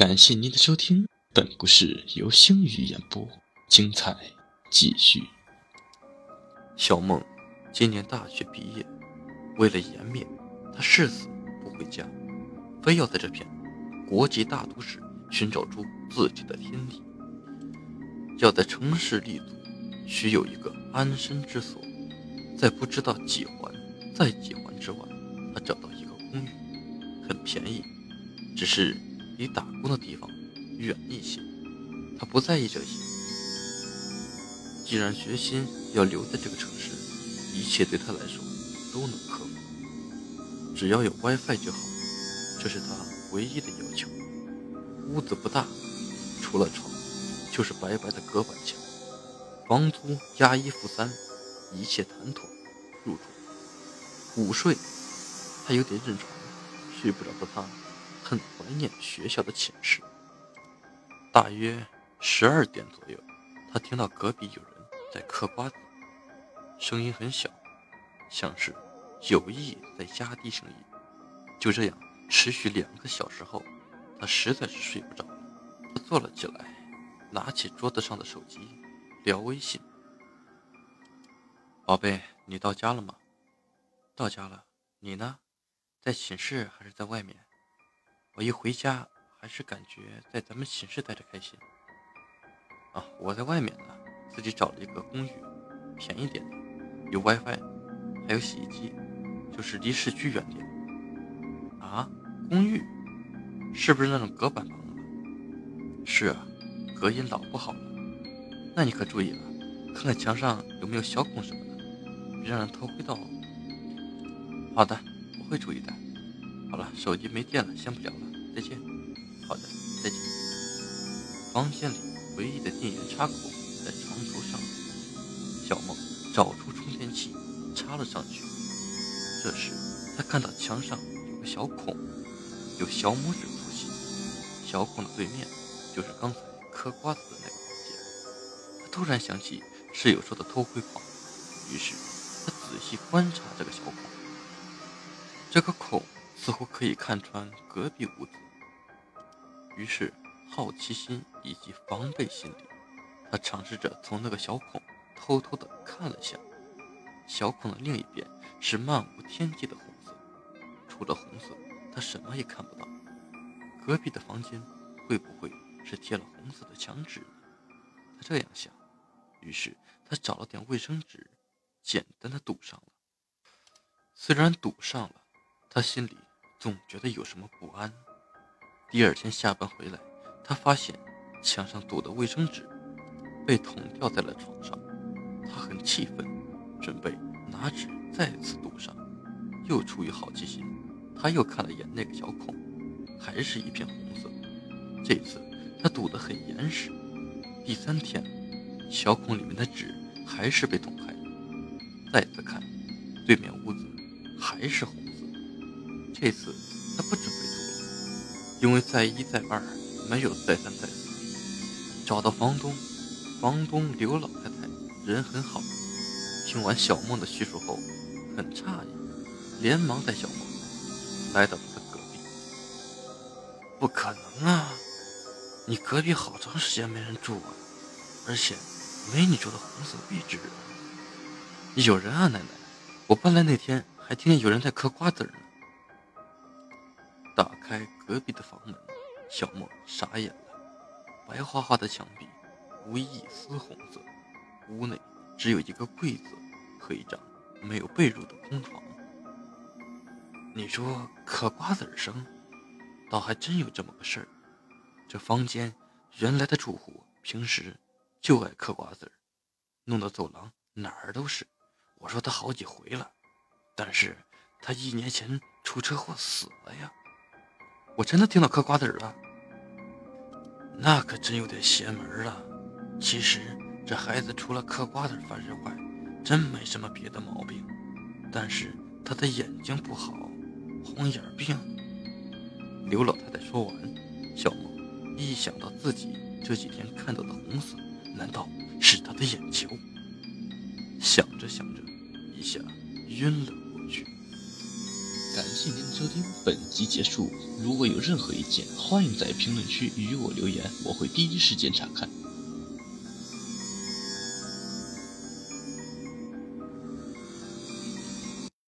感谢您的收听，本故事由星宇演播，精彩继续。小梦今年大学毕业，为了颜面，她誓死不回家，非要在这片国际大都市寻找出自己的天地。要在城市立足，需有一个安身之所。在不知道几环在几环之外，她找到一个公寓，很便宜，只是。离打工的地方远一些，他不在意这些。既然决心要留在这个城市，一切对他来说都能克服，只要有 WiFi 就好，这是他唯一的要求。屋子不大，除了床，就是白白的隔板墙。房租押一付三，一切谈妥，入住。午睡，他有点认床，睡不着的他。很怀念学校的寝室。大约十二点左右，他听到隔壁有人在嗑瓜子，声音很小，像是有意在压低声音。就这样持续两个小时后，他实在是睡不着了，他坐了起来，拿起桌子上的手机聊微信：“宝贝，你到家了吗？到家了。你呢？在寝室还是在外面？”我一回家，还是感觉在咱们寝室待着开心。啊，我在外面呢，自己找了一个公寓，便宜点的，有 WiFi，还有洗衣机，就是离市区远点。啊，公寓，是不是那种隔板房？是啊，隔音老不好了。那你可注意了，看看墙上有没有小孔什么的，别让人偷窥到哦。好的，我会注意的。好了，手机没电了，先不聊了，再见。好的，再见。房间里唯一的电源插口在床头上，小梦找出充电器插了上去。这时，他看到墙上有个小孔，有小拇指粗细。小孔的对面就是刚才嗑瓜子的那个房间。他突然想起室友说的偷窥狂，于是他仔细观察这个小孔。这个孔。似乎可以看穿隔壁屋子，于是好奇心以及防备心理，他尝试着从那个小孔偷偷的看了下。小孔的另一边是漫无天际的红色，除了红色，他什么也看不到。隔壁的房间会不会是贴了红色的墙纸呢？他这样想，于是他找了点卫生纸，简单的堵上了。虽然堵上了，他心里。总觉得有什么不安。第二天下班回来，他发现墙上堵的卫生纸被捅掉在了床上。他很气愤，准备拿纸再次堵上。又出于好奇心，他又看了眼那个小孔，还是一片红色。这次他堵得很严实。第三天，小孔里面的纸还是被捅开。再次看，对面屋子还是红。这次他不准备住了，因为再一再二没有再三再四。找到房东，房东刘老太太人很好，听完小梦的叙述后很诧异，连忙带小梦来到他的隔壁。不可能啊，你隔壁好长时间没人住啊，而且没你住的红色壁纸。有人啊，奶奶，我搬来那天还听见有人在嗑瓜子呢。打开隔壁的房门，小梦傻眼了。白花花的墙壁，无一丝红色。屋内只有一个柜子和一张没有被褥的空床。你说嗑瓜子声，倒还真有这么个事儿。这房间原来的住户平时就爱嗑瓜子儿弄得走廊哪儿都是。我说他好几回了，但是他一年前出车祸死了呀。我真的听到嗑瓜子了，那可真有点邪门了。其实这孩子除了嗑瓜子烦人外，真没什么别的毛病。但是他的眼睛不好，红眼病。刘老太太说完，小梦一想到自己这几天看到的红色，难道是他的眼球？想着想着，一下晕了。本集结束。如果有任何意见，欢迎在评论区与我留言，我会第一时间查看。